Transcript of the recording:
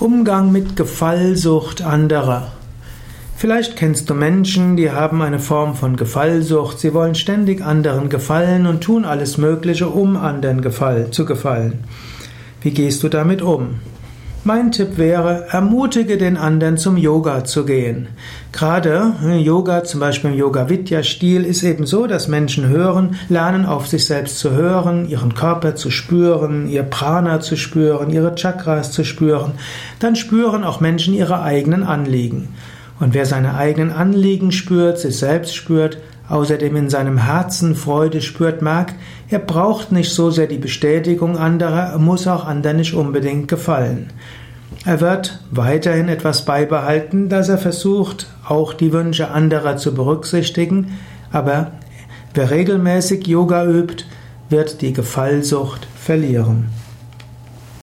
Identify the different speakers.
Speaker 1: Umgang mit Gefallsucht anderer. Vielleicht kennst du Menschen, die haben eine Form von Gefallsucht. Sie wollen ständig anderen gefallen und tun alles Mögliche, um anderen zu gefallen. Wie gehst du damit um? Mein Tipp wäre, ermutige den anderen zum Yoga zu gehen. Gerade äh, Yoga, zum Beispiel im Yoga-Vidya-Stil, ist eben so, dass Menschen hören, lernen auf sich selbst zu hören, ihren Körper zu spüren, ihr Prana zu spüren, ihre Chakras zu spüren. Dann spüren auch Menschen ihre eigenen Anliegen. Und wer seine eigenen Anliegen spürt, sich selbst spürt, außerdem in seinem Herzen Freude spürt, merkt, er braucht nicht so sehr die Bestätigung anderer, er muss auch anderen nicht unbedingt gefallen. Er wird weiterhin etwas beibehalten, dass er versucht, auch die Wünsche anderer zu berücksichtigen, aber wer regelmäßig Yoga übt, wird die Gefallsucht verlieren.